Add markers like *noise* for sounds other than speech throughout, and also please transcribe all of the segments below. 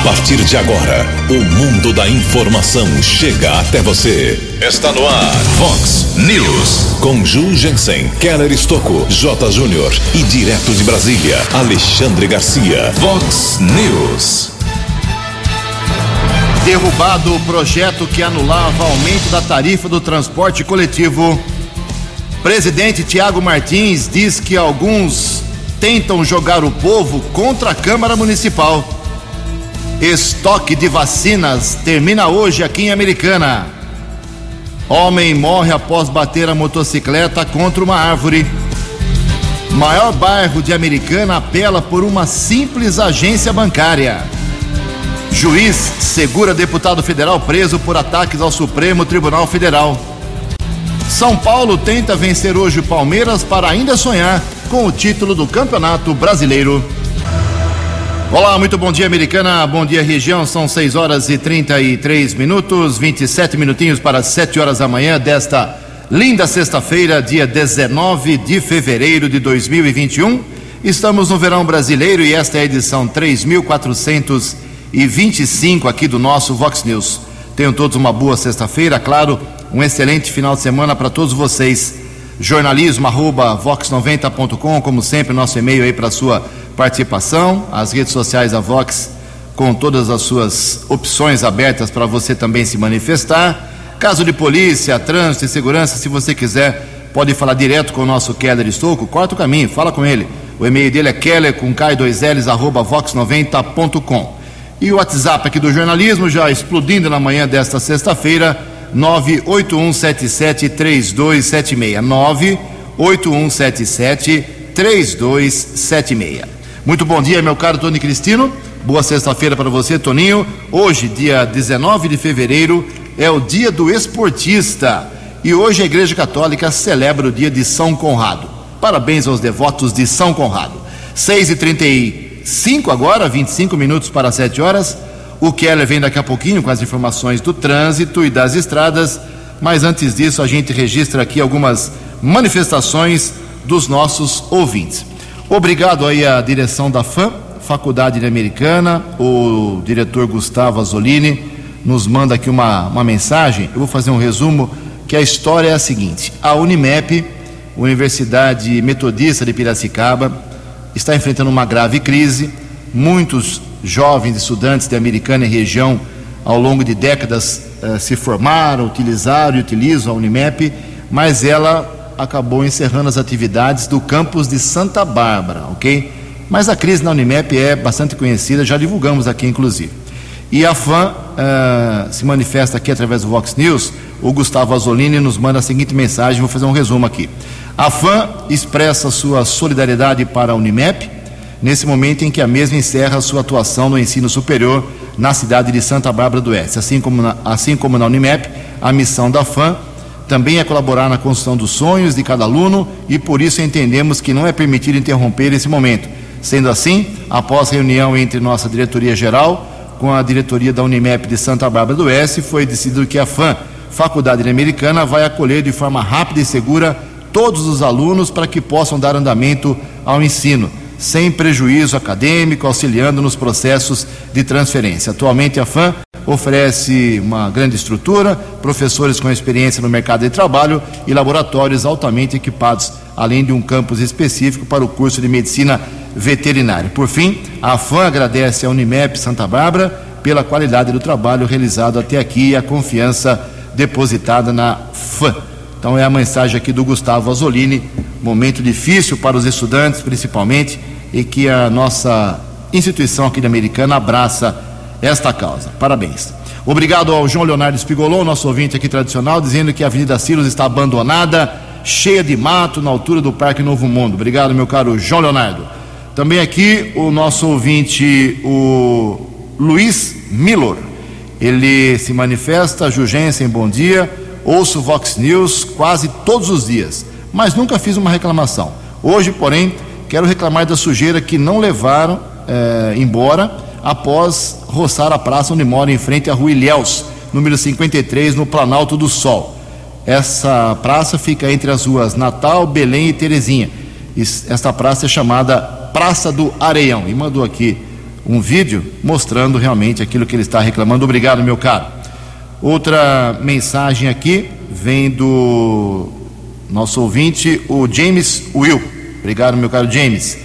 A partir de agora, o mundo da informação chega até você. Está no ar, Fox News. Com Ju Jensen, Keller Estocco, J. Júnior e direto de Brasília, Alexandre Garcia. Fox News. Derrubado o projeto que anulava aumento da tarifa do transporte coletivo. Presidente Tiago Martins diz que alguns tentam jogar o povo contra a Câmara Municipal. Estoque de vacinas termina hoje aqui em Americana. Homem morre após bater a motocicleta contra uma árvore. Maior bairro de Americana apela por uma simples agência bancária. Juiz segura deputado federal preso por ataques ao Supremo Tribunal Federal. São Paulo tenta vencer hoje o Palmeiras para ainda sonhar com o título do Campeonato Brasileiro. Olá, muito bom dia, Americana. Bom dia, região. São 6 horas e 33 minutos, 27 minutinhos para 7 horas da manhã desta linda sexta-feira, dia 19 de fevereiro de 2021. Estamos no verão brasileiro e esta é a edição 3425 aqui do nosso Vox News. Tenham todos uma boa sexta-feira, claro, um excelente final de semana para todos vocês. Jornalismo arroba vox90.com, como sempre, nosso e-mail aí para sua participação, as redes sociais da Vox com todas as suas opções abertas para você também se manifestar. Caso de polícia, trânsito e segurança, se você quiser, pode falar direto com o nosso Keller Estouco, corta o caminho, fala com ele. O e-mail dele é keller com k2ls arroba vox90.com. E o WhatsApp aqui do jornalismo já explodindo na manhã desta sexta-feira, 981773276. 981773276. Muito bom dia, meu caro Tony Cristino. Boa sexta-feira para você, Toninho. Hoje, dia 19 de fevereiro, é o dia do esportista. E hoje a Igreja Católica celebra o dia de São Conrado. Parabéns aos devotos de São Conrado. 6h35 agora, 25 minutos para 7 horas. O Keller vem daqui a pouquinho com as informações do trânsito e das estradas. Mas antes disso, a gente registra aqui algumas manifestações dos nossos ouvintes. Obrigado aí à direção da FAM, Faculdade Americana, o diretor Gustavo Azolini nos manda aqui uma, uma mensagem. Eu vou fazer um resumo, que a história é a seguinte: a Unimep, Universidade Metodista de Piracicaba, está enfrentando uma grave crise. Muitos jovens estudantes de Americana e região, ao longo de décadas, eh, se formaram, utilizaram e utilizam a Unimep, mas ela acabou encerrando as atividades do campus de Santa Bárbara, ok? Mas a crise na Unimep é bastante conhecida, já divulgamos aqui inclusive. E a FAM uh, se manifesta aqui através do Vox News. O Gustavo Azolini nos manda a seguinte mensagem, vou fazer um resumo aqui. A FAM expressa sua solidariedade para a Unimep, nesse momento em que a mesma encerra sua atuação no ensino superior na cidade de Santa Bárbara do Oeste. Assim como na, assim como na Unimep, a missão da FAM também é colaborar na construção dos sonhos de cada aluno e por isso entendemos que não é permitido interromper esse momento. Sendo assim, após reunião entre nossa diretoria geral com a diretoria da Unimep de Santa Bárbara do Oeste, foi decidido que a FAM, Faculdade Americana, vai acolher de forma rápida e segura todos os alunos para que possam dar andamento ao ensino, sem prejuízo acadêmico, auxiliando nos processos de transferência. Atualmente, a FAM oferece uma grande estrutura, professores com experiência no mercado de trabalho e laboratórios altamente equipados, além de um campus específico para o curso de medicina veterinária. Por fim, a FAM agradece à Unimep Santa Bárbara pela qualidade do trabalho realizado até aqui e a confiança depositada na FAM. Então é a mensagem aqui do Gustavo Azolini, momento difícil para os estudantes, principalmente, e que a nossa instituição aqui da Americana abraça esta causa. Parabéns. Obrigado ao João Leonardo Spigolon, nosso ouvinte aqui tradicional, dizendo que a Avenida Silos está abandonada, cheia de mato na altura do Parque Novo Mundo. Obrigado, meu caro João Leonardo. Também aqui o nosso ouvinte, o Luiz Milor. Ele se manifesta, Jugensen, bom dia. Ouço Vox News quase todos os dias, mas nunca fiz uma reclamação. Hoje, porém, quero reclamar da sujeira que não levaram eh, embora após roçar a praça onde mora, em frente à rua Ilhéus, número 53, no Planalto do Sol. Essa praça fica entre as ruas Natal, Belém e Terezinha. Esta praça é chamada Praça do Areião. E mandou aqui um vídeo mostrando realmente aquilo que ele está reclamando. Obrigado, meu caro. Outra mensagem aqui vem do nosso ouvinte, o James Will. Obrigado, meu caro James.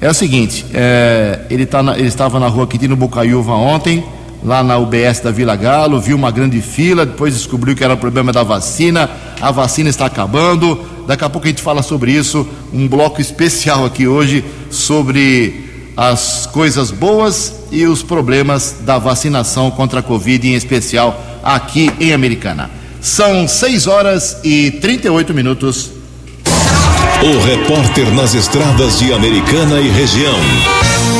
É o seguinte, é, ele, tá na, ele estava na rua Quintino Bocaiúva ontem, lá na UBS da Vila Galo, viu uma grande fila, depois descobriu que era o problema da vacina, a vacina está acabando. Daqui a pouco a gente fala sobre isso, um bloco especial aqui hoje sobre as coisas boas e os problemas da vacinação contra a Covid, em especial aqui em Americana. São 6 horas e 38 minutos. O repórter nas estradas de Americana e região,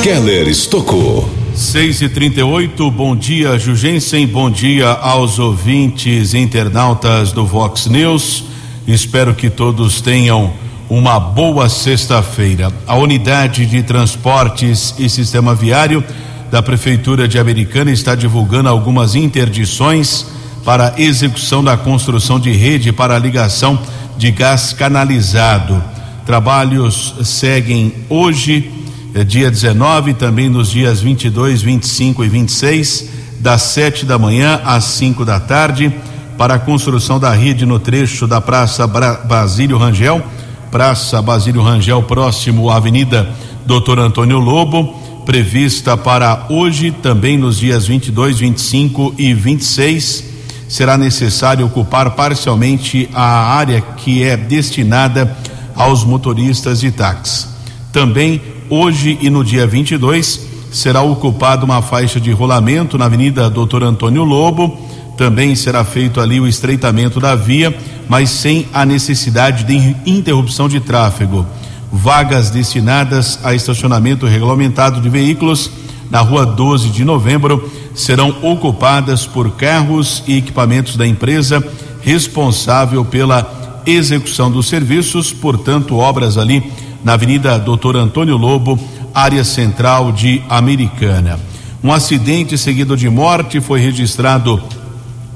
Keller Estocou. 6 e 38 bom dia, Jugensen, bom dia aos ouvintes internautas do Vox News. Espero que todos tenham uma boa sexta-feira. A unidade de transportes e sistema viário da Prefeitura de Americana está divulgando algumas interdições para execução da construção de rede para a ligação de gás canalizado. Trabalhos seguem hoje, é dia 19, também nos dias 22, 25 e 26, das 7 da manhã às 5 da tarde, para a construção da rede no trecho da Praça Basílio Rangel, Praça Basílio Rangel, próximo à Avenida Doutor Antônio Lobo, prevista para hoje, também nos dias 22, 25 e 26 será necessário ocupar parcialmente a área que é destinada aos motoristas de táxi. Também hoje e no dia 22 será ocupada uma faixa de rolamento na Avenida Doutor Antônio Lobo. Também será feito ali o estreitamento da via, mas sem a necessidade de interrupção de tráfego. Vagas destinadas a estacionamento regulamentado de veículos na rua 12 de novembro serão ocupadas por carros e equipamentos da empresa responsável pela execução dos serviços, portanto, obras ali na Avenida Doutor Antônio Lobo, área central de Americana. Um acidente seguido de morte foi registrado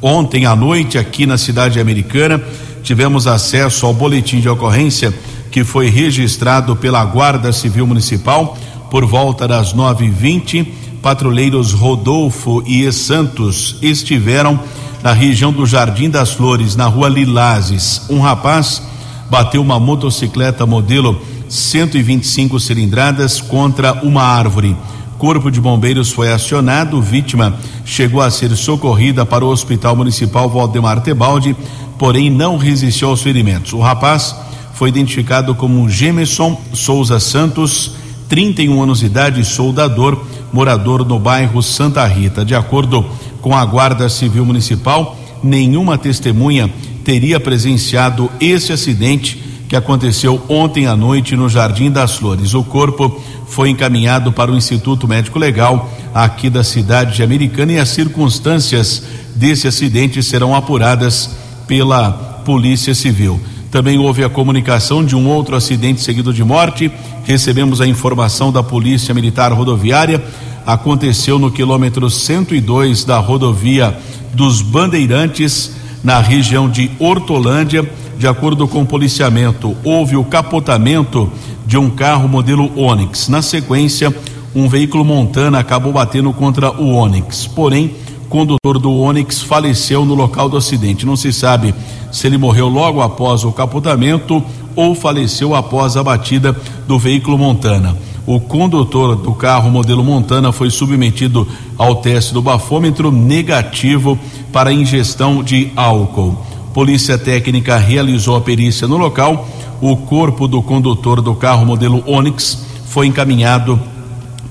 ontem à noite aqui na cidade americana. Tivemos acesso ao boletim de ocorrência que foi registrado pela Guarda Civil Municipal por volta das nove e vinte patrulheiros Rodolfo e Santos estiveram na região do Jardim das Flores, na rua Lilazes. Um rapaz bateu uma motocicleta modelo 125 cilindradas contra uma árvore. Corpo de Bombeiros foi acionado, vítima chegou a ser socorrida para o Hospital Municipal Valdemar Tebaldi, porém não resistiu aos ferimentos. O rapaz foi identificado como Gemerson Souza Santos, 31 anos de idade, soldador, morador no bairro Santa Rita. De acordo com a Guarda Civil Municipal, nenhuma testemunha teria presenciado esse acidente que aconteceu ontem à noite no Jardim das Flores. O corpo foi encaminhado para o Instituto Médico Legal aqui da cidade de Americana e as circunstâncias desse acidente serão apuradas pela Polícia Civil. Também houve a comunicação de um outro acidente seguido de morte. Recebemos a informação da Polícia Militar Rodoviária. Aconteceu no quilômetro 102 da rodovia dos Bandeirantes, na região de Hortolândia. De acordo com o policiamento, houve o capotamento de um carro modelo Onix. Na sequência, um veículo Montana acabou batendo contra o Onix. Porém, o condutor do Onix faleceu no local do acidente. Não se sabe se ele morreu logo após o capotamento ou faleceu após a batida do veículo Montana. O condutor do carro modelo Montana foi submetido ao teste do bafômetro negativo para ingestão de álcool. Polícia Técnica realizou a perícia no local. O corpo do condutor do carro modelo Onix foi encaminhado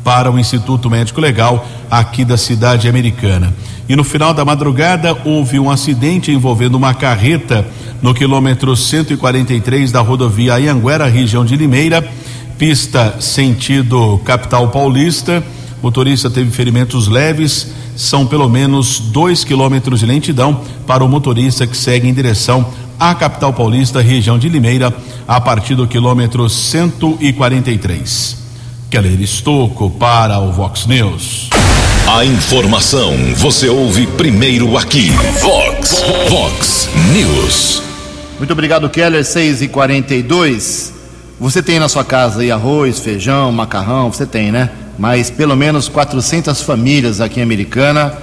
para o Instituto Médico Legal aqui da cidade americana. E no final da madrugada houve um acidente envolvendo uma carreta no quilômetro 143 da rodovia Anhanguera, região de Limeira, pista sentido capital paulista. Motorista teve ferimentos leves, são pelo menos dois quilômetros de lentidão para o motorista que segue em direção à capital paulista, região de Limeira, a partir do quilômetro 143. Keller Estocco para o Vox News. A informação você ouve primeiro aqui. Vox, Vox News. Muito obrigado, Keller. 6 e 42 Você tem na sua casa aí arroz, feijão, macarrão? Você tem, né? mas pelo menos 400 famílias aqui em Americana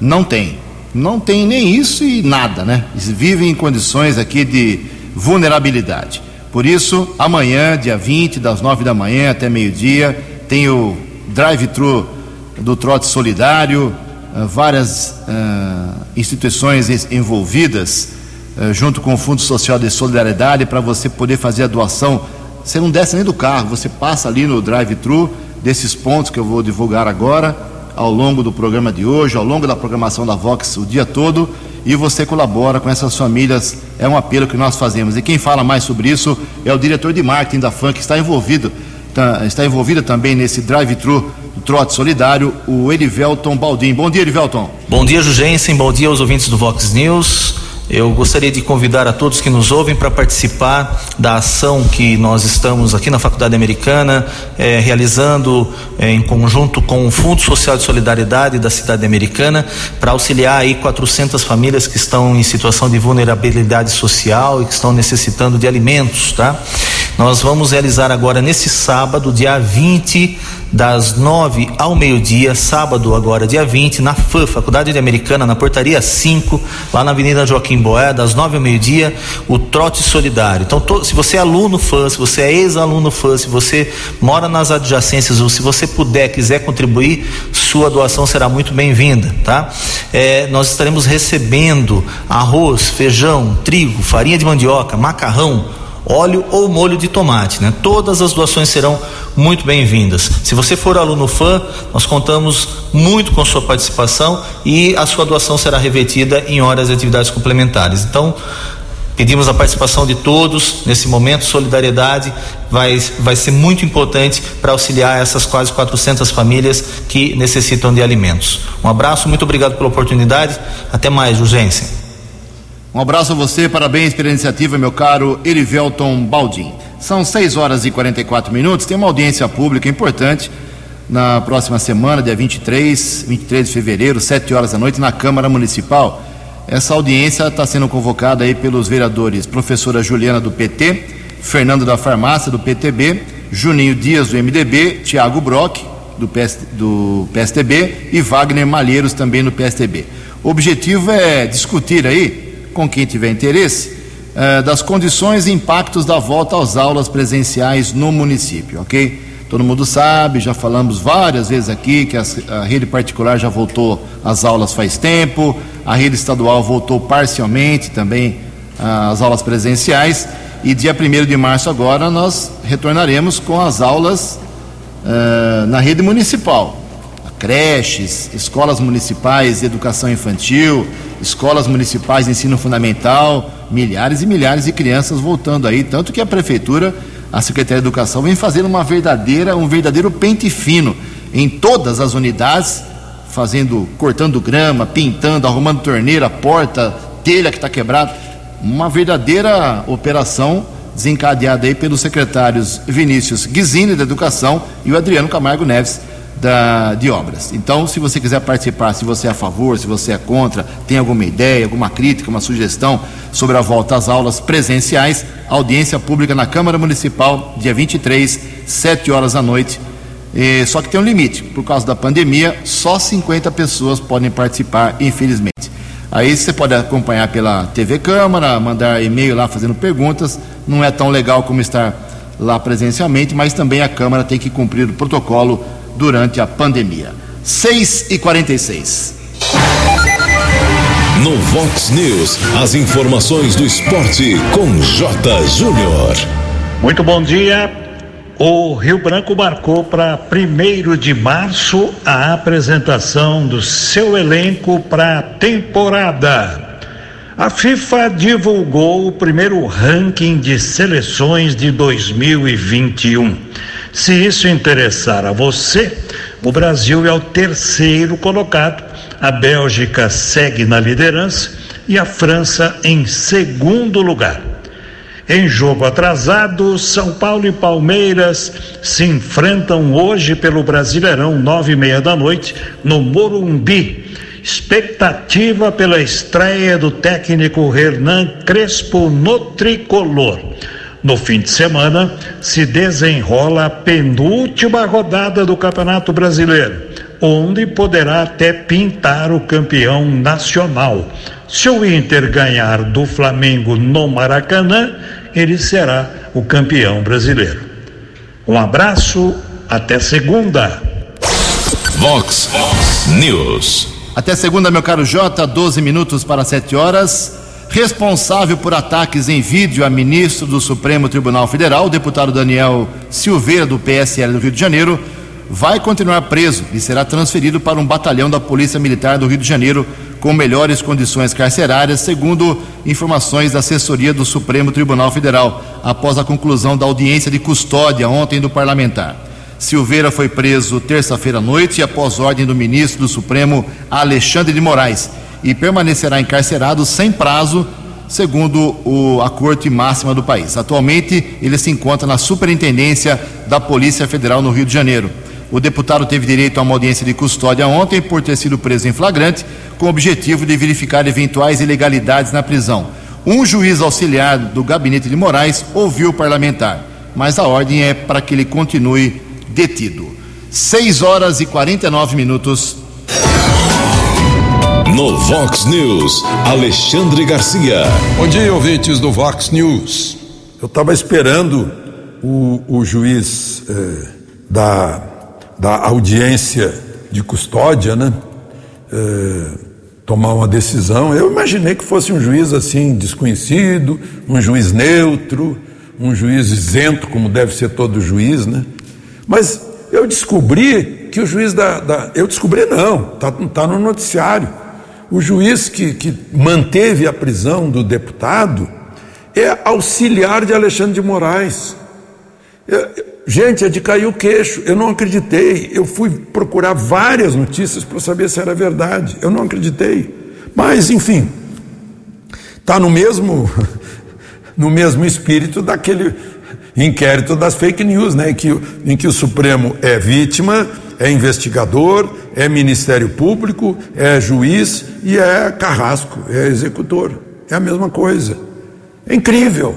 não tem. Não tem nem isso e nada, né? Eles vivem em condições aqui de vulnerabilidade. Por isso, amanhã, dia 20, das 9 da manhã até meio-dia, tem o drive-thru do Trote Solidário, uh, várias uh, instituições envolvidas, uh, junto com o Fundo Social de Solidariedade, para você poder fazer a doação. Você não desce nem do carro, você passa ali no drive-thru desses pontos que eu vou divulgar agora, ao longo do programa de hoje, ao longo da programação da Vox o dia todo, e você colabora com essas famílias. É um apelo que nós fazemos. E quem fala mais sobre isso é o diretor de marketing da FAN, que está envolvido, tá, está envolvido também nesse drive-thru do Trote Solidário, o Erivelton Baldim. Bom dia, Erivelton. Bom dia, Jugensen. Bom dia aos ouvintes do Vox News. Eu gostaria de convidar a todos que nos ouvem para participar da ação que nós estamos aqui na Faculdade Americana eh, realizando eh, em conjunto com o Fundo Social de Solidariedade da Cidade Americana para auxiliar aí 400 famílias que estão em situação de vulnerabilidade social e que estão necessitando de alimentos, tá? Nós vamos realizar agora nesse sábado, dia 20 das 9 ao meio-dia, sábado agora, dia 20, na FAM, Faculdade de Americana, na portaria 5, lá na Avenida Joaquim Boé, das 9 ao meio-dia, o trote solidário. Então, se você é aluno FAM, se você é ex-aluno FAM, se você mora nas adjacências ou se você puder, quiser contribuir, sua doação será muito bem-vinda, tá? É, nós estaremos recebendo arroz, feijão, trigo, farinha de mandioca, macarrão, óleo ou molho de tomate, né? Todas as doações serão muito bem-vindas. Se você for aluno fã, nós contamos muito com sua participação e a sua doação será revertida em horas de atividades complementares. Então, pedimos a participação de todos nesse momento. Solidariedade vai, vai ser muito importante para auxiliar essas quase 400 famílias que necessitam de alimentos. Um abraço, muito obrigado pela oportunidade. Até mais, urgência. Um abraço a você, parabéns pela iniciativa, meu caro Erivelton Baldim. São 6 horas e 44 minutos, tem uma audiência pública importante na próxima semana, dia 23, 23 de fevereiro, 7 horas da noite, na Câmara Municipal. Essa audiência está sendo convocada aí pelos vereadores professora Juliana do PT, Fernando da Farmácia do PTB, Juninho Dias do MDB, Tiago Brock do, PS, do PSTB e Wagner Malheiros também do PSTB. O objetivo é discutir aí com quem tiver interesse, uh, das condições e impactos da volta às aulas presenciais no município, ok? Todo mundo sabe, já falamos várias vezes aqui que a rede particular já voltou às aulas faz tempo, a rede estadual voltou parcialmente também uh, às aulas presenciais, e dia 1 de março agora nós retornaremos com as aulas uh, na rede municipal creches, escolas municipais de educação infantil, escolas municipais de ensino fundamental, milhares e milhares de crianças voltando aí, tanto que a prefeitura, a Secretaria de Educação vem fazendo uma verdadeira, um verdadeiro pente fino em todas as unidades, fazendo, cortando grama, pintando, arrumando torneira, porta, telha que está quebrada, uma verdadeira operação desencadeada aí pelos secretários Vinícius Guizini da Educação e o Adriano Camargo Neves da, de obras. Então, se você quiser participar, se você é a favor, se você é contra, tem alguma ideia, alguma crítica, uma sugestão sobre a volta às aulas presenciais, audiência pública na Câmara Municipal, dia 23, 7 horas da noite. E, só que tem um limite, por causa da pandemia, só 50 pessoas podem participar, infelizmente. Aí você pode acompanhar pela TV Câmara, mandar e-mail lá fazendo perguntas. Não é tão legal como estar lá presencialmente, mas também a Câmara tem que cumprir o protocolo durante a pandemia. 6 e 46 No Vox News, as informações do esporte com J. Júnior. Muito bom dia. O Rio Branco marcou para 1 de março a apresentação do seu elenco para a temporada. A FIFA divulgou o primeiro ranking de seleções de 2021. Se isso interessar a você, o Brasil é o terceiro colocado, a Bélgica segue na liderança e a França em segundo lugar. Em jogo atrasado, São Paulo e Palmeiras se enfrentam hoje pelo Brasileirão, nove e meia da noite, no Morumbi. Expectativa pela estreia do técnico Hernan Crespo no tricolor. No fim de semana, se desenrola a penúltima rodada do Campeonato Brasileiro, onde poderá até pintar o campeão nacional. Se o Inter ganhar do Flamengo no Maracanã, ele será o campeão brasileiro. Um abraço, até segunda. Vox News. Até segunda, meu caro Jota, 12 minutos para 7 horas. Responsável por ataques em vídeo a ministro do Supremo Tribunal Federal, deputado Daniel Silveira, do PSL do Rio de Janeiro, vai continuar preso e será transferido para um batalhão da Polícia Militar do Rio de Janeiro com melhores condições carcerárias, segundo informações da assessoria do Supremo Tribunal Federal, após a conclusão da audiência de custódia ontem do parlamentar. Silveira foi preso terça-feira à noite após ordem do ministro do Supremo, Alexandre de Moraes, e permanecerá encarcerado sem prazo, segundo o, a Corte Máxima do país. Atualmente, ele se encontra na Superintendência da Polícia Federal no Rio de Janeiro. O deputado teve direito a uma audiência de custódia ontem por ter sido preso em flagrante, com o objetivo de verificar eventuais ilegalidades na prisão. Um juiz auxiliar do gabinete de Moraes ouviu o parlamentar, mas a ordem é para que ele continue detido. 6 horas e 49 minutos. No Vox News, Alexandre Garcia. Bom dia, ouvintes do Vox News. Eu estava esperando o, o juiz eh, da, da audiência de custódia, né? Eh, tomar uma decisão. Eu imaginei que fosse um juiz assim, desconhecido, um juiz neutro, um juiz isento, como deve ser todo juiz, né? Mas eu descobri que o juiz da. da eu descobri não, está tá no noticiário. O juiz que, que manteve a prisão do deputado é auxiliar de Alexandre de Moraes. É, gente, é de cair o queixo. Eu não acreditei. Eu fui procurar várias notícias para saber se era verdade. Eu não acreditei. Mas, enfim, está no mesmo, *laughs* no mesmo espírito daquele inquérito das fake news, né, em, que, em que o Supremo é vítima, é investigador, é Ministério Público, é juiz e é carrasco, é executor. É a mesma coisa. É incrível,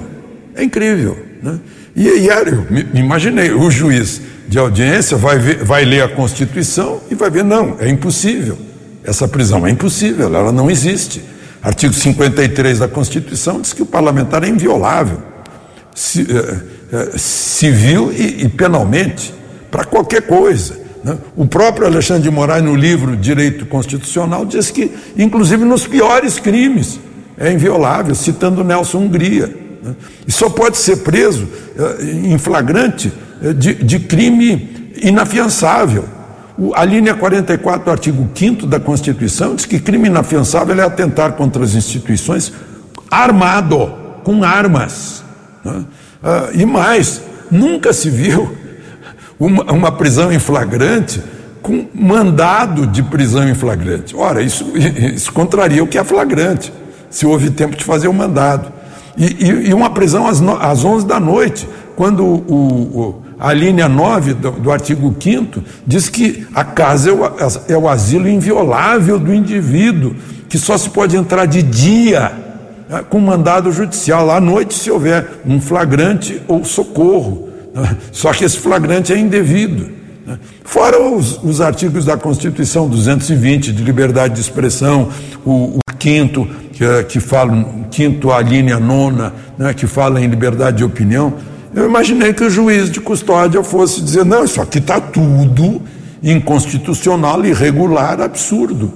é incrível. Né? E, e eu imaginei, o juiz de audiência vai, ver, vai ler a Constituição e vai ver, não, é impossível. Essa prisão é impossível, ela não existe. Artigo 53 da Constituição diz que o parlamentar é inviolável. Se, uh, eh, civil e, e penalmente para qualquer coisa. Né? O próprio Alexandre de Moraes, no livro Direito Constitucional, diz que, inclusive nos piores crimes, é inviolável, citando Nelson Hungria. Né? E só pode ser preso eh, em flagrante eh, de, de crime inafiançável. A linha 44 do artigo 5 da Constituição diz que crime inafiançável é atentar contra as instituições armado, com armas. Né? Ah, e mais, nunca se viu uma, uma, prisão em flagrante com mandado de prisão em flagrante. Ora, isso, *laughs* isso contraria o que é flagrante, se houve tempo de fazer o mandado. E, e, e uma prisão às, no, às 11 da noite, quando o, o, a linha 9 do, do artigo 5 diz que a casa é o, é o asilo inviolável do indivíduo, que só se pode entrar de dia é, com mandado judicial à noite, se houver um flagrante ou socorro. *laughs* Só que esse flagrante é indevido. Né? Fora os, os artigos da Constituição 220 de liberdade de expressão, o, o quinto, que, é, que quinto a linha nona, né, que fala em liberdade de opinião. Eu imaginei que o juiz de custódia fosse dizer: não, isso aqui está tudo inconstitucional, irregular, absurdo.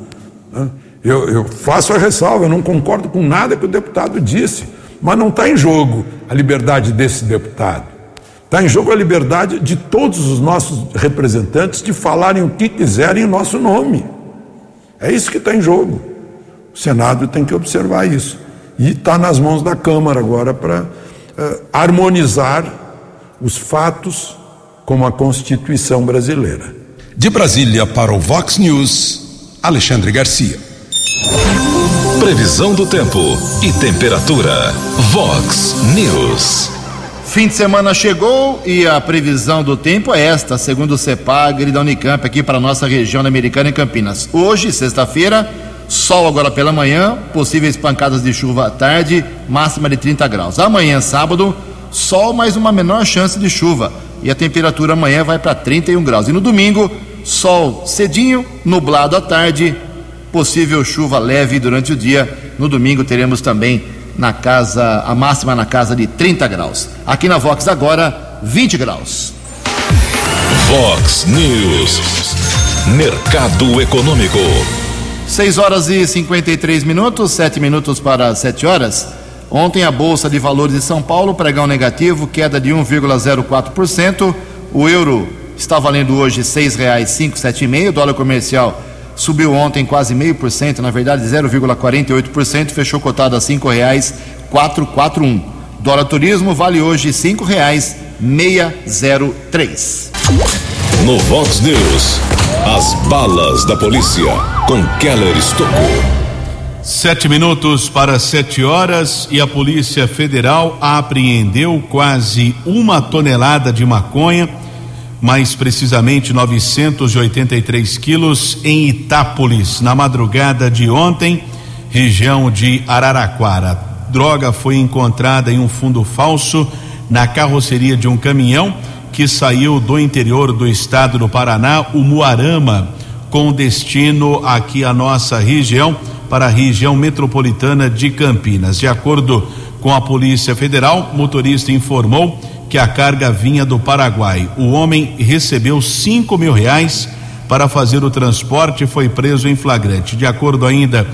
Né? Eu, eu faço a ressalva, eu não concordo com nada que o deputado disse, mas não está em jogo a liberdade desse deputado. Está em jogo a liberdade de todos os nossos representantes de falarem o que quiserem em nosso nome. É isso que está em jogo. O Senado tem que observar isso. E está nas mãos da Câmara agora para uh, harmonizar os fatos com a Constituição brasileira. De Brasília para o Vox News, Alexandre Garcia. Previsão do tempo e temperatura. Vox News. Fim de semana chegou e a previsão do tempo é esta, segundo o CEPAGRE da Unicamp, aqui para a nossa região americana em Campinas. Hoje, sexta-feira, sol agora pela manhã, possíveis pancadas de chuva à tarde, máxima de 30 graus. Amanhã, sábado, sol, mas uma menor chance de chuva. E a temperatura amanhã vai para 31 graus. E no domingo, sol cedinho, nublado à tarde, possível chuva leve durante o dia. No domingo teremos também na casa, a máxima na casa de 30 graus. Aqui na Vox agora, 20 graus. Vox News. Mercado Econômico. 6 horas e 53 minutos, 7 minutos para 7 horas. Ontem a Bolsa de Valores de São Paulo, pregão negativo, queda de 1,04%. O euro está valendo hoje R$ 6,575. O dólar comercial subiu ontem quase meio por cento, na verdade 0,48%, fechou cotado a R$ 5,441. Dólar turismo vale hoje R$ 5,603. No Vox News, as balas da polícia com Keller Estocou. Sete minutos para sete horas e a Polícia Federal apreendeu quase uma tonelada de maconha, mais precisamente 983 quilos, em Itápolis, na madrugada de ontem, região de Araraquara. Droga foi encontrada em um fundo falso na carroceria de um caminhão que saiu do interior do estado do Paraná, o Muarama, com destino aqui à nossa região, para a região metropolitana de Campinas. De acordo com a Polícia Federal, motorista informou que a carga vinha do Paraguai. O homem recebeu cinco mil reais para fazer o transporte e foi preso em flagrante. De acordo ainda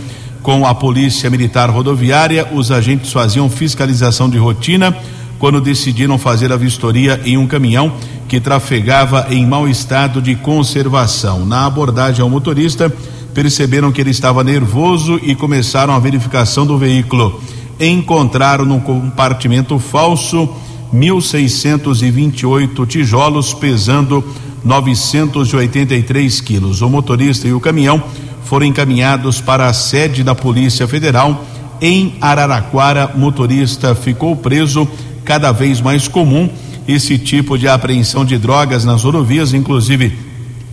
com a Polícia Militar Rodoviária, os agentes faziam fiscalização de rotina quando decidiram fazer a vistoria em um caminhão que trafegava em mau estado de conservação. Na abordagem ao motorista, perceberam que ele estava nervoso e começaram a verificação do veículo. Encontraram no compartimento falso 1.628 tijolos pesando 983 quilos. O motorista e o caminhão foram encaminhados para a sede da Polícia Federal em Araraquara. Motorista ficou preso cada vez mais comum esse tipo de apreensão de drogas nas rodovias, inclusive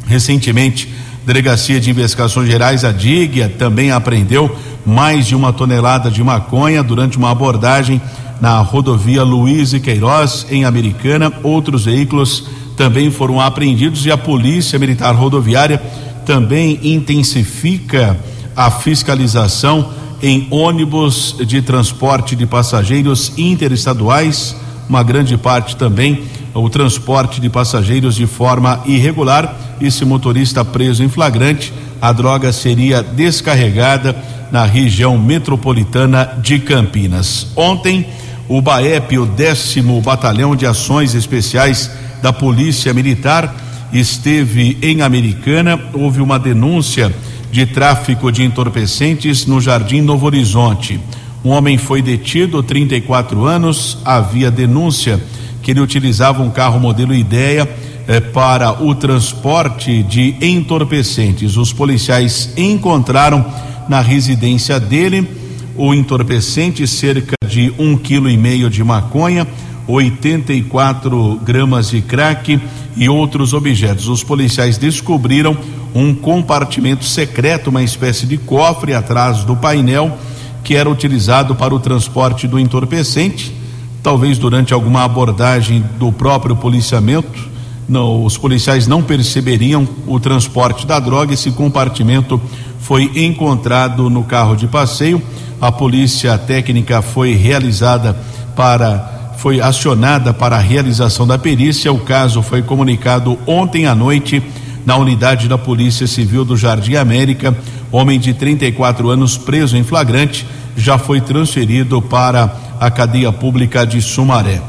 recentemente Delegacia de Investigações Gerais, a DIGIA, também apreendeu mais de uma tonelada de maconha durante uma abordagem na rodovia Luiz e Queiroz, em Americana. Outros veículos também foram apreendidos e a Polícia Militar Rodoviária também intensifica a fiscalização em ônibus de transporte de passageiros interestaduais, uma grande parte também o transporte de passageiros de forma irregular. Esse motorista preso em flagrante, a droga seria descarregada na região metropolitana de Campinas. Ontem, o BAEP, o décimo Batalhão de Ações Especiais da Polícia Militar, esteve em Americana. Houve uma denúncia de tráfico de entorpecentes no Jardim Novo Horizonte. Um homem foi detido, 34 anos, havia denúncia que ele utilizava um carro modelo Ideia eh, para o transporte de entorpecentes. Os policiais encontraram na residência dele o entorpecente, cerca de um quilo e meio de maconha, 84 gramas de crack e outros objetos. Os policiais descobriram um compartimento secreto, uma espécie de cofre atrás do painel que era utilizado para o transporte do entorpecente. Talvez durante alguma abordagem do próprio policiamento, não, os policiais não perceberiam o transporte da droga. Esse compartimento foi encontrado no carro de passeio. A polícia técnica foi realizada para foi acionada para a realização da perícia. O caso foi comunicado ontem à noite na unidade da Polícia Civil do Jardim América. Homem de 34 anos preso em flagrante já foi transferido para a cadeia pública de Sumaré.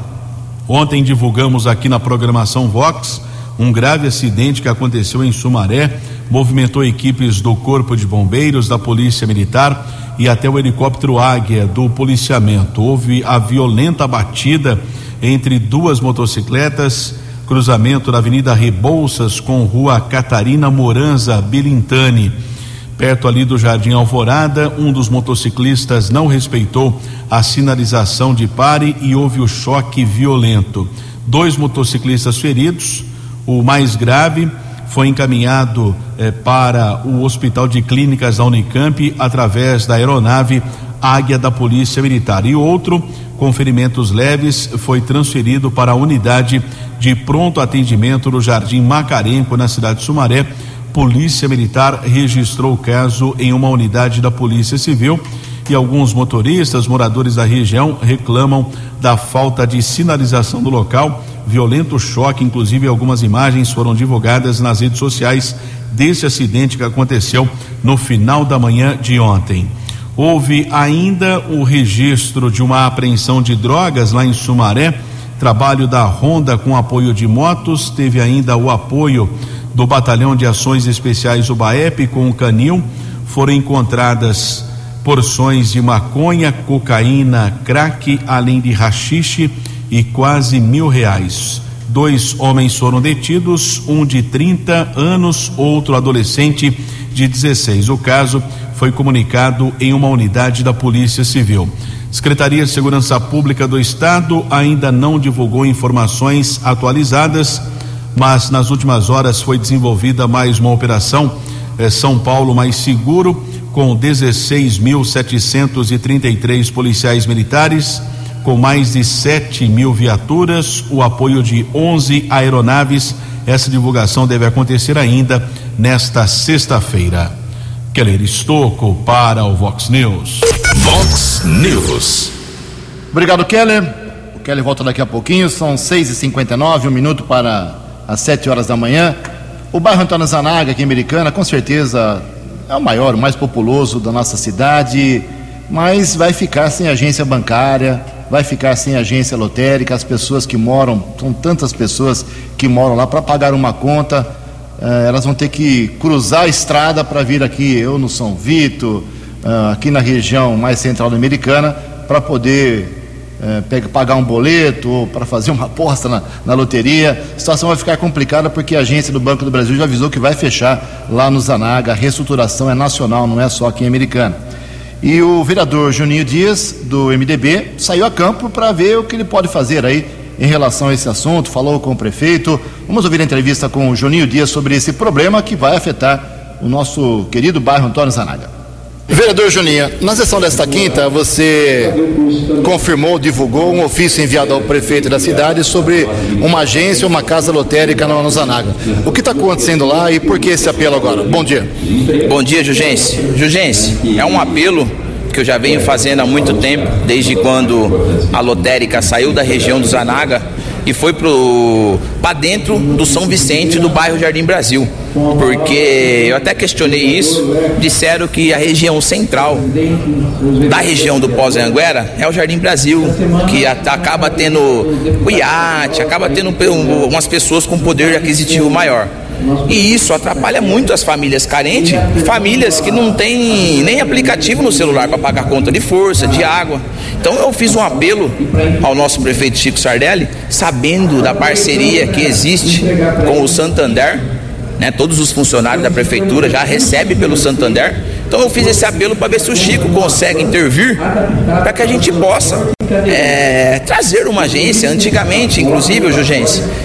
Ontem divulgamos aqui na programação Vox um grave acidente que aconteceu em Sumaré, movimentou equipes do Corpo de Bombeiros, da Polícia Militar e até o helicóptero Águia do policiamento. Houve a violenta batida entre duas motocicletas cruzamento da Avenida Rebouças com Rua Catarina Moranza Belintani. Perto ali do Jardim Alvorada, um dos motociclistas não respeitou a sinalização de pare e houve o choque violento. Dois motociclistas feridos, o mais grave foi encaminhado eh, para o Hospital de Clínicas da Unicamp através da aeronave Águia da Polícia Militar. E outro com ferimentos leves foi transferido para a unidade de pronto atendimento no Jardim Macarenco, na cidade de Sumaré. Polícia Militar registrou o caso em uma unidade da Polícia Civil e alguns motoristas, moradores da região, reclamam da falta de sinalização do local. Violento choque, inclusive algumas imagens foram divulgadas nas redes sociais desse acidente que aconteceu no final da manhã de ontem. Houve ainda o registro de uma apreensão de drogas lá em Sumaré, trabalho da Ronda com apoio de motos, teve ainda o apoio do Batalhão de Ações Especiais UBAEP com o Canil. Foram encontradas porções de maconha, cocaína, crack, além de rachixe e quase mil reais. Dois homens foram detidos, um de 30 anos, outro adolescente de 16. O caso foi comunicado em uma unidade da Polícia Civil. Secretaria de Segurança Pública do Estado ainda não divulgou informações atualizadas, mas nas últimas horas foi desenvolvida mais uma operação eh, São Paulo Mais Seguro, com 16.733 policiais militares com mais de 7 mil viaturas, o apoio de 11 aeronaves. Essa divulgação deve acontecer ainda nesta sexta-feira. Keller Estocco para o Vox News. Vox News. Obrigado, Keller. O Keller volta daqui a pouquinho, são 6h59, um minuto para as 7 horas da manhã. O bairro Antônio Zanaga, aqui em Americana, com certeza é o maior, o mais populoso da nossa cidade, mas vai ficar sem agência bancária, vai ficar sem agência lotérica, as pessoas que moram, são tantas pessoas que moram lá para pagar uma conta, eh, elas vão ter que cruzar a estrada para vir aqui, eu no São Vito, eh, aqui na região mais central da Americana, para poder eh, pagar um boleto ou para fazer uma aposta na, na loteria. A situação vai ficar complicada porque a agência do Banco do Brasil já avisou que vai fechar lá no Zanaga. A reestruturação é nacional, não é só aqui em Americana. E o vereador Juninho Dias, do MDB, saiu a campo para ver o que ele pode fazer aí em relação a esse assunto, falou com o prefeito. Vamos ouvir a entrevista com o Juninho Dias sobre esse problema que vai afetar o nosso querido bairro Antônio Zanaga. Vereador Juninho, na sessão desta quinta, você confirmou, divulgou um ofício enviado ao prefeito da cidade sobre uma agência, uma casa lotérica no Zanaga. O que está acontecendo lá e por que esse apelo agora? Bom dia. Bom dia, Jugense. Jugense, é um apelo que eu já venho fazendo há muito tempo, desde quando a lotérica saiu da região do Zanaga e foi para dentro do São Vicente do bairro Jardim Brasil. Porque eu até questionei isso, disseram que a região central da região do Pós-Anguera é o Jardim Brasil, que acaba tendo o iate, acaba tendo umas pessoas com poder aquisitivo maior. E isso atrapalha muito as famílias carentes, famílias que não têm nem aplicativo no celular para pagar conta de força, de água. Então eu fiz um apelo ao nosso prefeito Chico Sardelli, sabendo da parceria que existe com o Santander, né? Todos os funcionários da prefeitura já recebem pelo Santander. Então eu fiz esse apelo para ver se o Chico consegue intervir para que a gente possa é, trazer uma agência. Antigamente, inclusive, o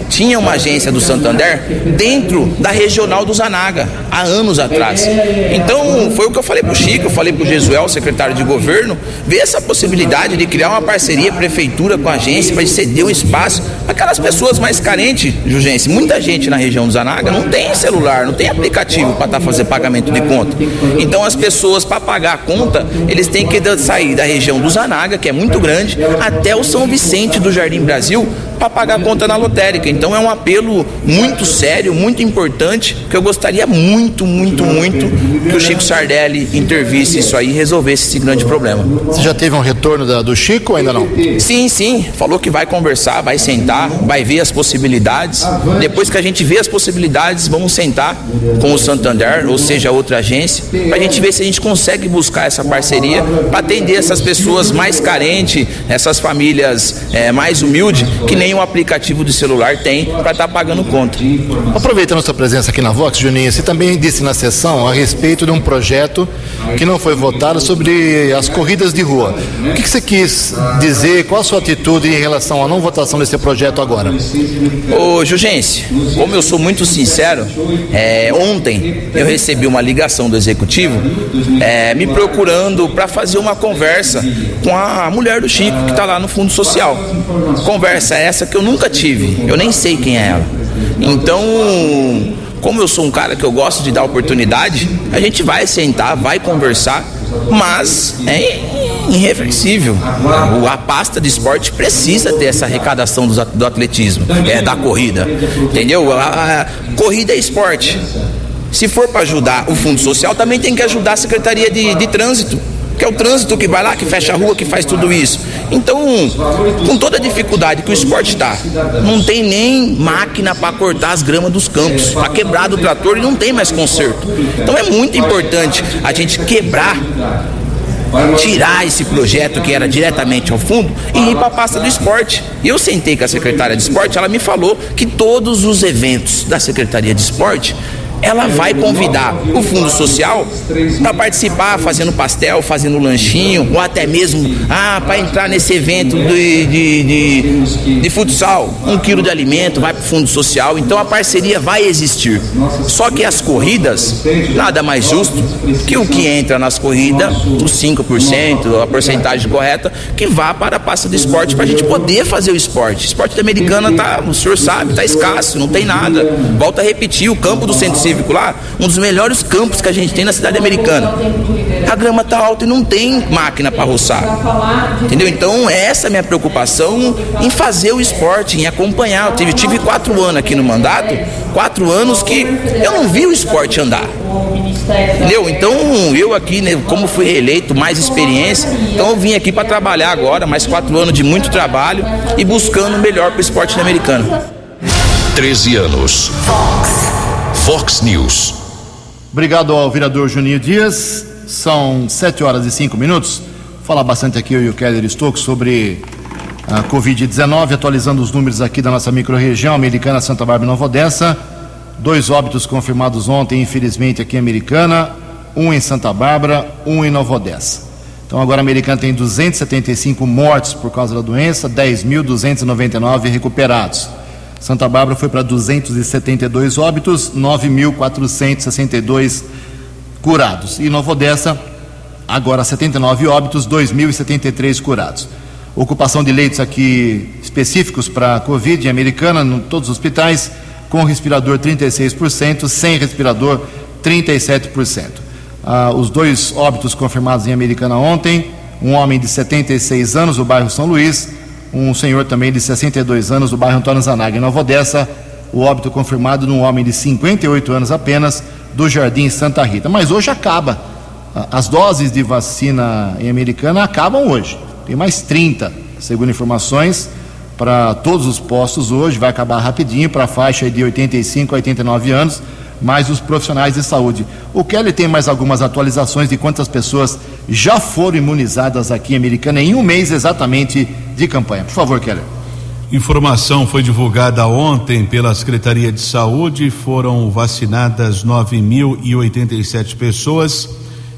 tinha uma agência do Santander dentro da regional do Zanaga, há anos atrás. Então, foi o que eu falei para o Chico, eu falei para o Jesuel, secretário de governo, ver essa possibilidade de criar uma parceria prefeitura com a agência para ceder um espaço para aquelas pessoas mais carentes, Jugense. Muita gente na região do Zanaga não tem celular, não tem aplicativo para estar tá fazer pagamento de conta. Então, as pessoas, para pagar a conta, eles têm que sair da região do Zanaga, que é muito grande, até o São Vicente do Jardim Brasil para pagar a conta na lotérica. Então é um apelo muito sério, muito importante, que eu gostaria muito, muito, muito que o Chico Sardelli intervisse isso aí e resolvesse esse grande problema. Você já teve um retorno da, do Chico ainda não? Sim, sim. Falou que vai conversar, vai sentar, vai ver as possibilidades. Depois que a gente vê as possibilidades, vamos sentar com o Santander, ou seja, outra agência, para a gente ver se a gente consegue buscar essa parceria para atender essas pessoas mais carentes, essas famílias é, mais humildes, que nem o aplicativo do celular, tem para estar tá pagando conta. Aproveitando sua presença aqui na Vox, Juninho, você também disse na sessão a respeito de um projeto que não foi votado sobre as corridas de rua. O que, que você quis dizer? Qual a sua atitude em relação à não votação desse projeto agora? Ô, Jugense, como eu sou muito sincero, é, ontem eu recebi uma ligação do executivo é, me procurando para fazer uma conversa com a mulher do Chico, que está lá no Fundo Social. Conversa essa que eu nunca tive, eu nem sei quem é ela. Então, como eu sou um cara que eu gosto de dar oportunidade, a gente vai sentar, vai conversar, mas é irreversível. A pasta de esporte precisa ter essa arrecadação do atletismo, é, da corrida, entendeu? A, corrida é esporte. Se for para ajudar o Fundo Social, também tem que ajudar a Secretaria de, de Trânsito que é o trânsito que vai lá, que fecha a rua, que faz tudo isso. Então, com toda a dificuldade que o esporte está, não tem nem máquina para cortar as gramas dos campos. Está quebrado o trator e não tem mais conserto. Então é muito importante a gente quebrar tirar esse projeto que era diretamente ao fundo e ir para a pasta do esporte. E eu sentei com a secretária de esporte, ela me falou que todos os eventos da Secretaria de Esporte ela vai convidar o Fundo Social para participar, fazendo pastel, fazendo lanchinho, ou até mesmo ah, para entrar nesse evento de, de, de, de futsal. Um quilo de alimento vai para o Fundo Social, então a parceria vai existir. Só que as corridas, nada mais justo que o que entra nas corridas, os 5%, a porcentagem correta, que vá para a pasta do esporte para a gente poder fazer o esporte. O esporte da americana tá, o senhor sabe, tá escasso, não tem nada. Volta a repetir, o campo do centro cívico lá, um dos melhores campos que a gente tem na cidade americana. A grama tá alta e não tem máquina para roçar. Entendeu? Então, essa é a minha preocupação em fazer o esporte, em acompanhar. Eu tive, tive quatro anos aqui no mandato, quatro anos que eu não vi o esporte andar. Entendeu? Então, eu aqui, né, como fui reeleito, mais experiência, então eu vim aqui para trabalhar agora, mais quatro anos de muito trabalho e buscando o melhor para o esporte americano. 13 anos. Fox News. Obrigado ao vereador Juninho Dias. São sete horas e cinco minutos. Vou falar bastante aqui eu e o Keller Stokes sobre a Covid-19, atualizando os números aqui da nossa microrregião, Americana, Santa Bárbara e Nova Odessa. Dois óbitos confirmados ontem, infelizmente, aqui em Americana, um em Santa Bárbara, um em Nova Odessa. Então agora a Americana tem 275 mortes por causa da doença, 10.299 recuperados. Santa Bárbara foi para 272 óbitos, 9.462 curados. E Nova Odessa, agora 79 óbitos, 2.073 curados. Ocupação de leitos aqui específicos para a Covid em Americana, em todos os hospitais, com respirador 36%, sem respirador 37%. Ah, os dois óbitos confirmados em Americana ontem, um homem de 76 anos do bairro São Luiz, um senhor também de 62 anos do bairro Antônio Zanaga, em Nova Odessa, o óbito confirmado num homem de 58 anos apenas, do Jardim Santa Rita. Mas hoje acaba. As doses de vacina em Americana acabam hoje. Tem mais 30, segundo informações, para todos os postos hoje. Vai acabar rapidinho para a faixa de 85 a 89 anos mais os profissionais de saúde. O Kelly tem mais algumas atualizações de quantas pessoas já foram imunizadas aqui em Americana em um mês exatamente de campanha. Por favor, Kelly. Informação foi divulgada ontem pela Secretaria de Saúde. Foram vacinadas 9.087 pessoas,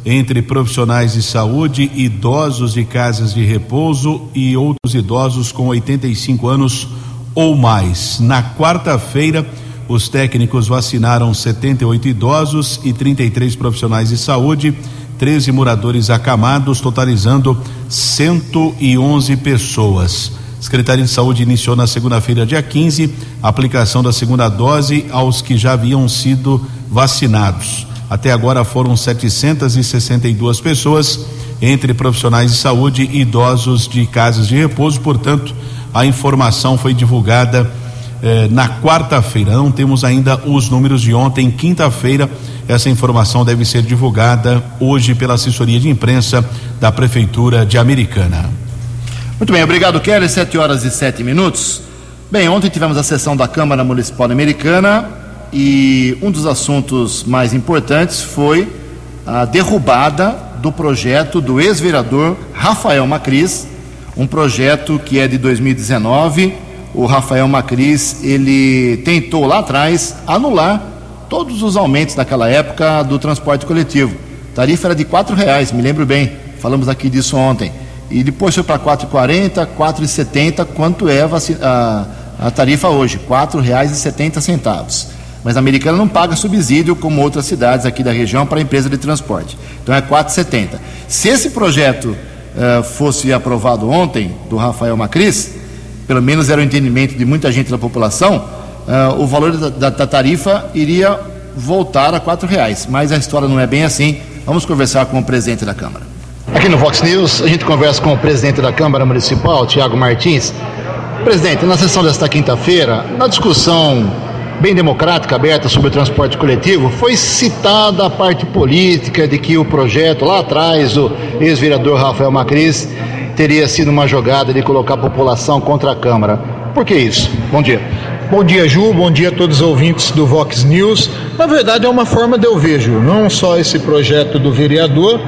entre profissionais de saúde, idosos de casas de repouso e outros idosos com 85 anos ou mais. Na quarta-feira, os técnicos vacinaram 78 idosos e 33 profissionais de saúde, 13 moradores acamados, totalizando 111 pessoas. Secretaria de Saúde iniciou na segunda-feira, dia 15, a aplicação da segunda dose aos que já haviam sido vacinados. Até agora foram 762 pessoas, entre profissionais de saúde e idosos de casas de repouso. Portanto, a informação foi divulgada eh, na quarta-feira. Não temos ainda os números de ontem, quinta-feira. Essa informação deve ser divulgada hoje pela assessoria de imprensa da Prefeitura de Americana. Muito bem, obrigado, Kelly. Sete horas e sete minutos. Bem, ontem tivemos a sessão da Câmara Municipal Americana e um dos assuntos mais importantes foi a derrubada do projeto do ex-vereador Rafael Macris, um projeto que é de 2019 o Rafael Macris, ele tentou lá atrás anular todos os aumentos daquela época do transporte coletivo. A tarifa era de R$ reais, me lembro bem, falamos aqui disso ontem. E depois foi para R$ 4,40, R$ 4,70, quanto é a, a tarifa hoje? R$ 4,70. Mas a americana não paga subsídio como outras cidades aqui da região para a empresa de transporte. Então é 4,70. Se esse projeto uh, fosse aprovado ontem, do Rafael Macris, pelo menos era o entendimento de muita gente da população, uh, o valor da, da, tarifa iria voltar a quatro reais. Mas a história não é bem assim. Vamos conversar com o presidente da Câmara. Aqui no Vox News, a gente conversa com o presidente da Câmara Municipal, Tiago Martins. Presidente, na sessão desta quinta-feira, na discussão bem democrática, aberta sobre o transporte coletivo, foi citada a parte política de que o projeto lá atrás do ex-vereador Rafael Macris teria sido uma jogada de colocar a população contra a Câmara. Por que isso? Bom dia. Bom dia, Ju. Bom dia a todos os ouvintes do Vox News. Na verdade, é uma forma de eu vejo, não só esse projeto do vereador,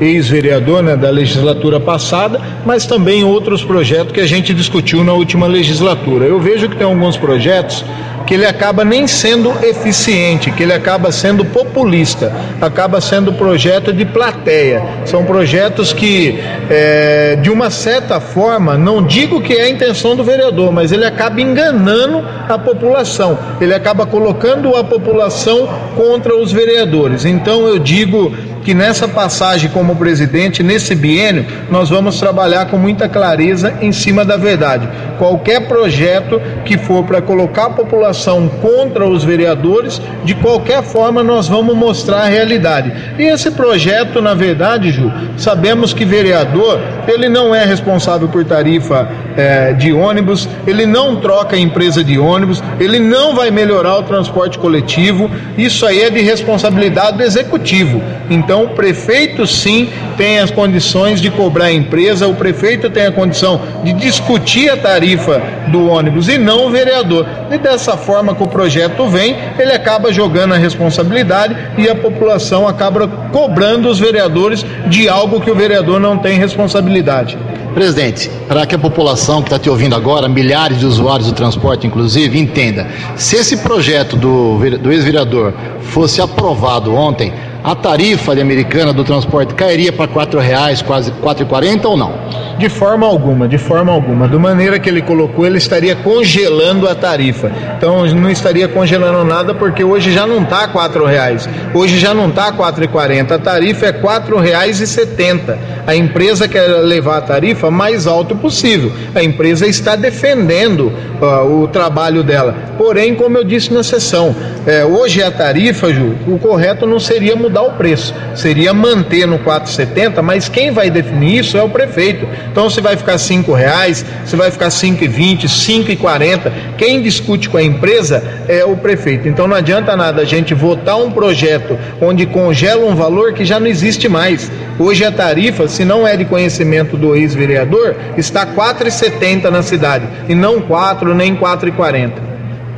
ex-vereador né, da legislatura passada, mas também outros projetos que a gente discutiu na última legislatura. Eu vejo que tem alguns projetos que ele acaba nem sendo eficiente, que ele acaba sendo populista, acaba sendo projeto de plateia. São projetos que, é, de uma certa forma, não digo que é a intenção do vereador, mas ele acaba enganando a população, ele acaba colocando a população contra os vereadores. Então eu digo que nessa passagem como presidente, nesse biênio, nós vamos trabalhar com muita clareza em cima da verdade. Qualquer projeto que for para colocar a população contra os vereadores, de qualquer forma nós vamos mostrar a realidade. E esse projeto, na verdade, Ju, sabemos que vereador, ele não é responsável por tarifa é, de ônibus, ele não troca empresa de ônibus, ele não vai melhorar o transporte coletivo, isso aí é de responsabilidade do executivo. Então, o prefeito sim tem as condições de cobrar a empresa, o prefeito tem a condição de discutir a tarifa do ônibus e não o vereador. E dessa forma que o projeto vem, ele acaba jogando a responsabilidade e a população acaba cobrando os vereadores de algo que o vereador não tem responsabilidade. Presidente, para que a população que está te ouvindo agora, milhares de usuários do transporte, inclusive, entenda: se esse projeto do, do ex-vereador fosse aprovado ontem, a tarifa de americana do transporte cairia para quatro reais, quase quatro e quarenta ou não? De forma alguma, de forma alguma. Da maneira que ele colocou, ele estaria congelando a tarifa. Então não estaria congelando nada porque hoje já não está quatro reais. Hoje já não está e quarenta. A tarifa é e setenta. A empresa quer levar a tarifa mais alto possível. A empresa está defendendo uh, o trabalho dela. Porém, como eu disse na sessão, é, hoje a tarifa, Ju, o correto não seria mudar o preço, seria manter no 4,70, mas quem vai definir isso é o prefeito. Então se vai ficar cinco reais, se vai ficar 5,20, 5,40, quem discute com a empresa é o prefeito. Então não adianta nada a gente votar um projeto onde congela um valor que já não existe mais. Hoje a tarifa, se não é de conhecimento do ex-vereador, está 4,70 na cidade e não 4 nem 4,40.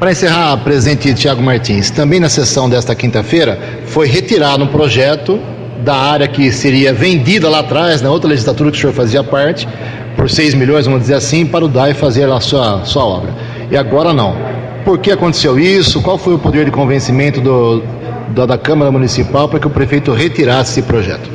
Para encerrar, presidente Tiago Martins, também na sessão desta quinta-feira foi retirado um projeto da área que seria vendida lá atrás, na outra legislatura que o senhor fazia parte, por 6 milhões, vamos dizer assim, para o DAI fazer a sua, sua obra. E agora não. Por que aconteceu isso? Qual foi o poder de convencimento do, da, da Câmara Municipal para que o prefeito retirasse esse projeto?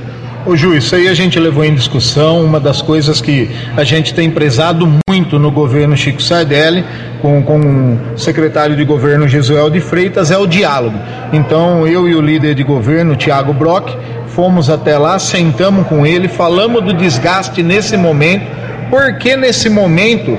Ô Ju, isso aí a gente levou em discussão. Uma das coisas que a gente tem prezado muito no governo Chico Sardelli, com, com o secretário de governo Jesuel de Freitas, é o diálogo. Então, eu e o líder de governo, Tiago Brock, fomos até lá, sentamos com ele, falamos do desgaste nesse momento, porque nesse momento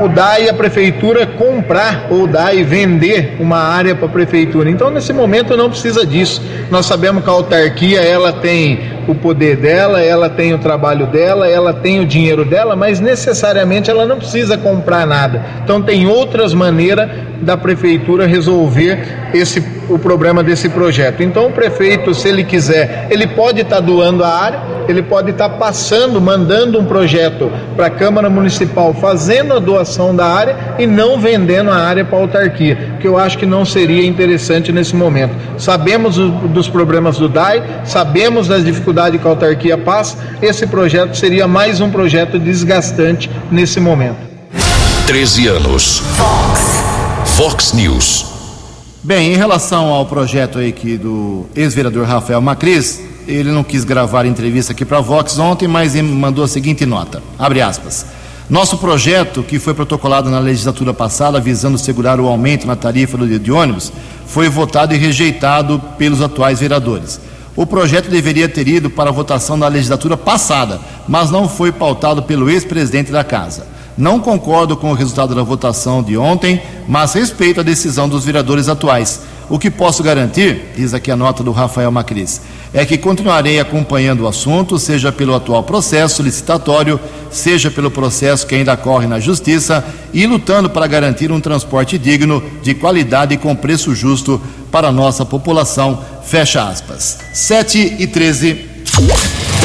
o DAI e a prefeitura comprar ou o DAI vender uma área para a prefeitura. Então, nesse momento, não precisa disso. Nós sabemos que a autarquia ela tem o poder dela, ela tem o trabalho dela, ela tem o dinheiro dela, mas necessariamente ela não precisa comprar nada. Então, tem outras maneiras da prefeitura resolver esse o problema desse projeto. Então, o prefeito, se ele quiser, ele pode estar tá doando a área, ele pode estar tá passando, mandando um projeto para a Câmara Municipal, fazendo a doação da área e não vendendo a área para a autarquia, que eu acho que não seria interessante nesse momento. Sabemos dos problemas do DAI, sabemos das dificuldades que a autarquia passa, esse projeto seria mais um projeto desgastante nesse momento. 13 anos. Fox. Fox News. Bem, em relação ao projeto aí que do ex-vereador Rafael Macris, ele não quis gravar entrevista aqui para a Vox ontem, mas ele mandou a seguinte nota. Abre aspas. Nosso projeto, que foi protocolado na legislatura passada visando segurar o aumento na tarifa do de ônibus, foi votado e rejeitado pelos atuais vereadores. O projeto deveria ter ido para votação na legislatura passada, mas não foi pautado pelo ex-presidente da casa. Não concordo com o resultado da votação de ontem, mas respeito a decisão dos vereadores atuais. O que posso garantir, diz aqui a nota do Rafael Macris, é que continuarei acompanhando o assunto, seja pelo atual processo licitatório, seja pelo processo que ainda corre na Justiça, e lutando para garantir um transporte digno, de qualidade e com preço justo para a nossa população. Fecha aspas. 7 e 13.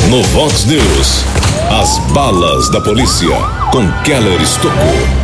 No Vox News, as balas da polícia com Keller Estocou.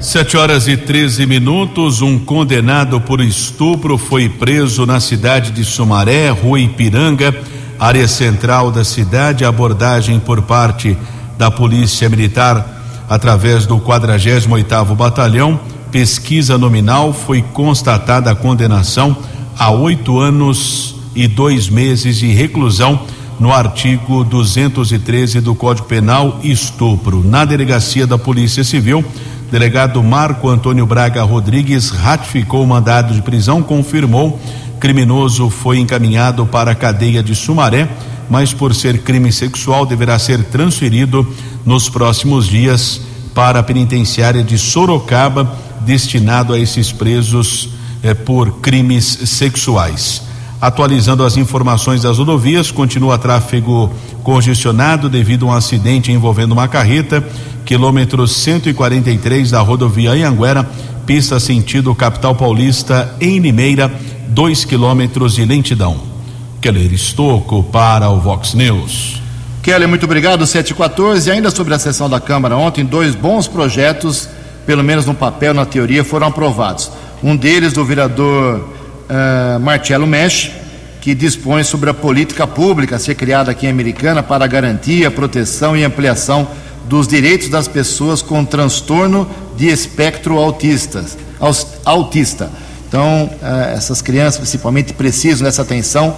Sete horas e 13 minutos. Um condenado por estupro foi preso na cidade de Sumaré, Rua Ipiranga, área central da cidade. Abordagem por parte da Polícia Militar através do 48 Batalhão. Pesquisa nominal foi constatada a condenação a oito anos e dois meses de reclusão no artigo 213 do Código Penal, estupro. Na delegacia da Polícia Civil Delegado Marco Antônio Braga Rodrigues ratificou o mandado de prisão, confirmou criminoso foi encaminhado para a cadeia de Sumaré, mas por ser crime sexual deverá ser transferido nos próximos dias para a penitenciária de Sorocaba, destinado a esses presos eh, por crimes sexuais. Atualizando as informações das rodovias, continua tráfego congestionado devido a um acidente envolvendo uma carreta quilômetro 143 da rodovia Anhanguera, pista sentido capital paulista em Limeira, 2 quilômetros de lentidão. Keller Estocco para o Vox News. Keller, muito obrigado. 714. Ainda sobre a sessão da Câmara ontem, dois bons projetos, pelo menos no papel, na teoria, foram aprovados. Um deles do vereador uh, Marcelo Mesh, que dispõe sobre a política pública a ser criada aqui em Americana para garantia, proteção e ampliação dos direitos das pessoas com transtorno de espectro autista. Então, eh, essas crianças principalmente precisam dessa atenção.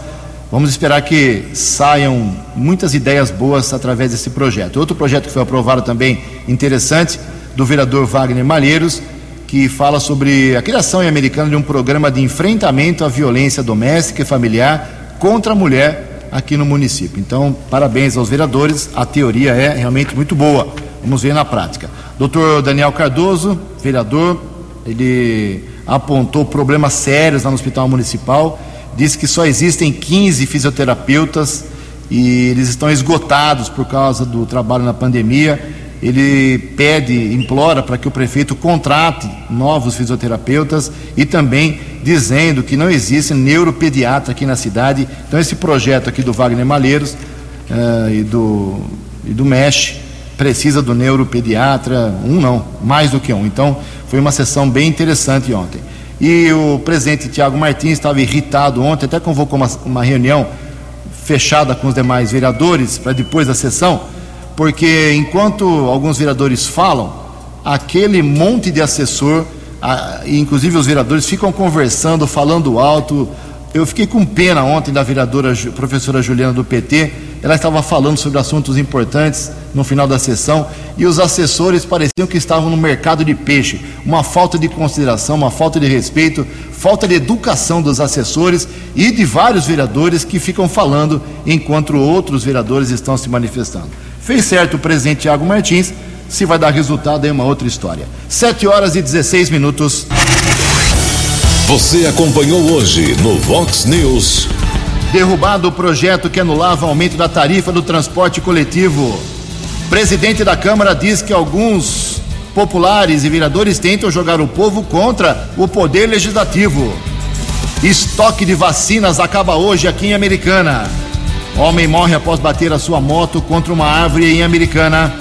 Vamos esperar que saiam muitas ideias boas através desse projeto. Outro projeto que foi aprovado também interessante, do vereador Wagner Malheiros, que fala sobre a criação em americana de um programa de enfrentamento à violência doméstica e familiar contra a mulher aqui no município. Então, parabéns aos vereadores, a teoria é realmente muito boa. Vamos ver na prática. Doutor Daniel Cardoso, vereador, ele apontou problemas sérios lá no Hospital Municipal, disse que só existem 15 fisioterapeutas e eles estão esgotados por causa do trabalho na pandemia ele pede, implora para que o prefeito contrate novos fisioterapeutas e também dizendo que não existe neuropediatra aqui na cidade. Então, esse projeto aqui do Wagner Malheiros uh, e, do, e do MESH precisa do neuropediatra, um não, mais do que um. Então, foi uma sessão bem interessante ontem. E o presidente Tiago Martins estava irritado ontem, até convocou uma, uma reunião fechada com os demais vereadores para depois da sessão porque enquanto alguns vereadores falam, aquele monte de assessor, inclusive os vereadores, ficam conversando, falando alto. Eu fiquei com pena ontem da vereadora professora Juliana do PT. Ela estava falando sobre assuntos importantes no final da sessão e os assessores pareciam que estavam no mercado de peixe. Uma falta de consideração, uma falta de respeito, falta de educação dos assessores e de vários vereadores que ficam falando enquanto outros vereadores estão se manifestando. Fez certo o presidente Tiago Martins, se vai dar resultado é uma outra história. 7 horas e 16 minutos. Você acompanhou hoje no Vox News. Derrubado o projeto que anulava o aumento da tarifa do transporte coletivo. Presidente da Câmara diz que alguns populares e vereadores tentam jogar o povo contra o poder legislativo. Estoque de vacinas acaba hoje aqui em Americana. Homem morre após bater a sua moto contra uma árvore em Americana.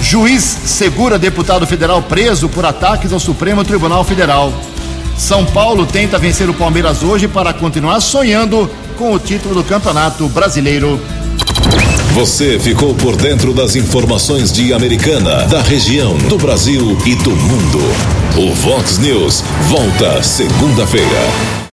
Juiz segura deputado federal preso por ataques ao Supremo Tribunal Federal. São Paulo tenta vencer o Palmeiras hoje para continuar sonhando com o título do Campeonato Brasileiro. Você ficou por dentro das informações de Americana, da região, do Brasil e do mundo. O Vox News volta segunda-feira.